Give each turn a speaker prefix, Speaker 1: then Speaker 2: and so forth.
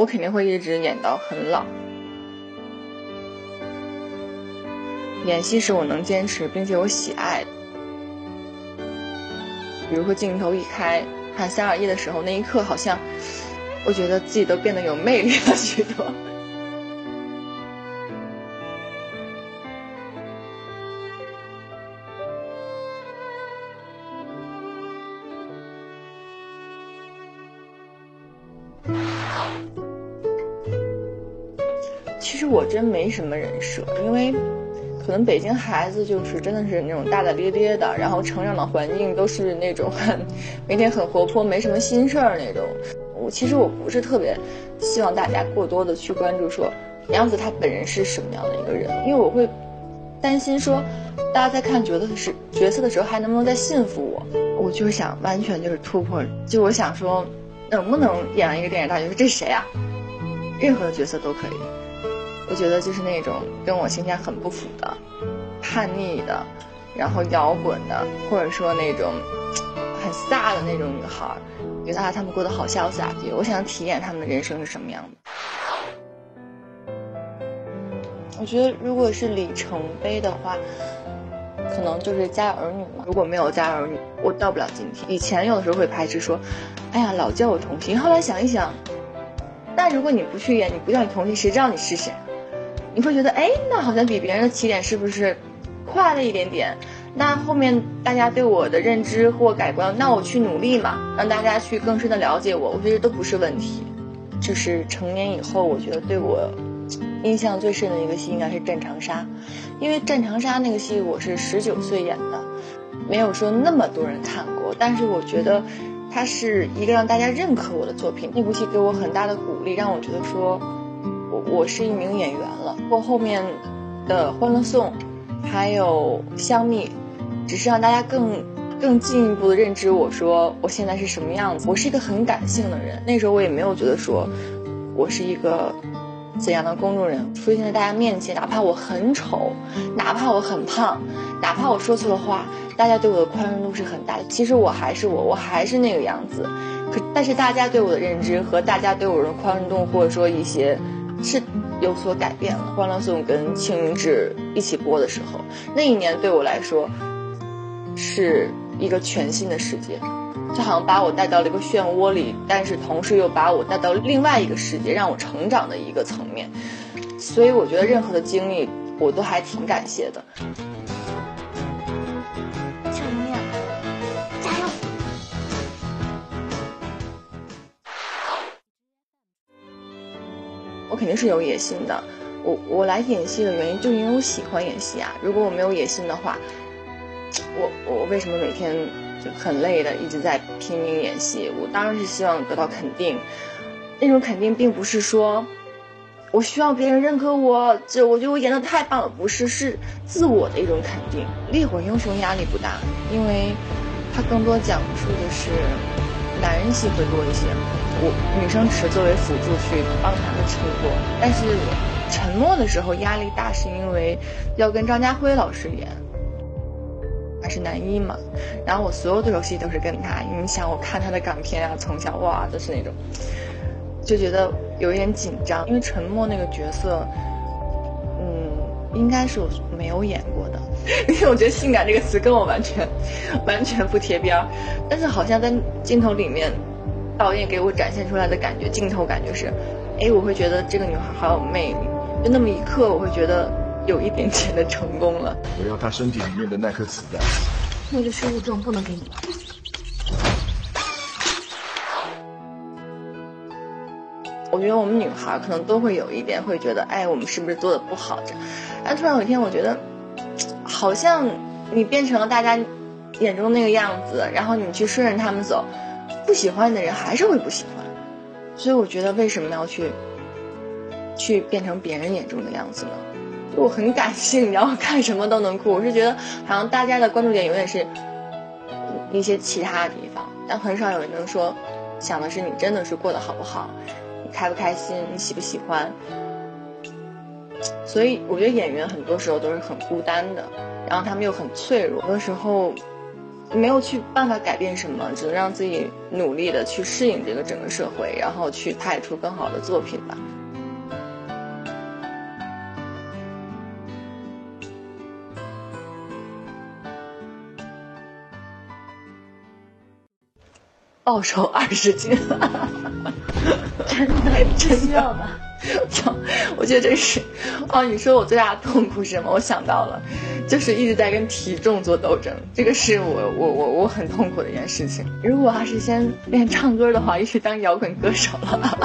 Speaker 1: 我肯定会一直演到很老。演戏是我能坚持并且我喜爱的。比如说镜头一开，喊三二一的时候，那一刻好像，我觉得自己都变得有魅力了许多。其实我真没什么人设，因为。可能北京孩子就是真的是那种大大咧咧的，然后成长的环境都是那种很每天很活泼，没什么心事儿那种。我其实我不是特别希望大家过多的去关注说杨子他本人是什么样的一个人，因为我会担心说大家在看角色的时角色的时候还能不能再信服我。我就是想完全就是突破，就我想说能不能演一个电影大角色，这是谁啊？任何的角色都可以。我觉得就是那种跟我形象很不符的、叛逆的，然后摇滚的，或者说那种很飒的那种女孩，觉得啊，他们过得好潇洒。我想体验他们的人生是什么样的。我觉得如果是里程碑的话，可能就是《家有儿女》嘛。如果没有《家有儿女》，我到不了今天。以前有的时候会排斥说，哎呀，老叫我童星。后来想一想，那如果你不去演，你不叫你童星，谁知道你是谁？你会觉得，哎，那好像比别人的起点是不是快了一点点？那后面大家对我的认知或改观，那我去努力嘛，让大家去更深的了解我，我觉得都不是问题。就是成年以后，我觉得对我印象最深的一个戏应该是《战长沙》，因为《战长沙》那个戏我是十九岁演的，没有说那么多人看过，但是我觉得它是一个让大家认可我的作品。那部戏给我很大的鼓励，让我觉得说。我是一名演员了，或后面的《欢乐颂》，还有《香蜜》，只是让大家更更进一步的认知我说我现在是什么样子。我是一个很感性的人，那时候我也没有觉得说我是一个怎样的公众人，出现在大家面前，哪怕我很丑，哪怕我很胖，哪怕我说错了话，大家对我的宽容度是很大的。其实我还是我，我还是那个样子。可但是大家对我的认知和大家对我的宽容度，或者说一些。是有所改变了。《欢乐颂》跟《青云志》一起播的时候，那一年对我来说是一个全新的世界，就好像把我带到了一个漩涡里，但是同时又把我带到另外一个世界，让我成长的一个层面。所以我觉得任何的经历，我都还挺感谢的。肯定是有野心的，我我来演戏的原因就因为我喜欢演戏啊。如果我没有野心的话，我我为什么每天就很累的一直在拼命演戏？我当然是希望得到肯定，那种肯定并不是说我需要别人认可我，就我觉得我演的太棒了，不是，是自我的一种肯定。烈火英雄压力不大，因为它更多讲述的是人戏会多一些。我女生只作为辅助去帮他们衬托，但是沉默的时候压力大，是因为要跟张家辉老师演，他是男一嘛。然后我所有的游戏都是跟他，你想我看他的港片啊，从小哇都是那种，就觉得有一点紧张，因为沉默那个角色，应该是我没有演过的，因为我觉得性感这个词跟我完全完全不贴边儿，但是好像在镜头里面。导演给我展现出来的感觉，镜头感觉是，哎，我会觉得这个女孩好有魅力，就那么一刻，我会觉得有一点点的成功了。
Speaker 2: 我要她身体里面的那颗子弹。
Speaker 3: 那个失物证不能给你。
Speaker 1: 我觉得我们女孩可能都会有一点，会觉得，哎，我们是不是做的不好？这，但突然有一天，我觉得，好像你变成了大家眼中那个样子，然后你去顺着他们走。不喜欢你的人还是会不喜欢，所以我觉得为什么要去，去变成别人眼中的样子呢？就我很感性，然后看什么都能哭。我是觉得好像大家的关注点永远是一些其他的地方，但很少有人能说想的是你真的是过得好不好，开不开心，你喜不喜欢。所以我觉得演员很多时候都是很孤单的，然后他们又很脆弱，有的时候。没有去办法改变什么，只能让自己努力的去适应这个整个社会，然后去拍出更好的作品吧。暴瘦二十斤，
Speaker 3: 真的真要的。
Speaker 1: 我觉得这是，哦，你说我最大的痛苦是什么？我想到了，就是一直在跟体重做斗争，这个是我我我我很痛苦的一件事情。如果要是先练唱歌的话，也许当摇滚歌手了。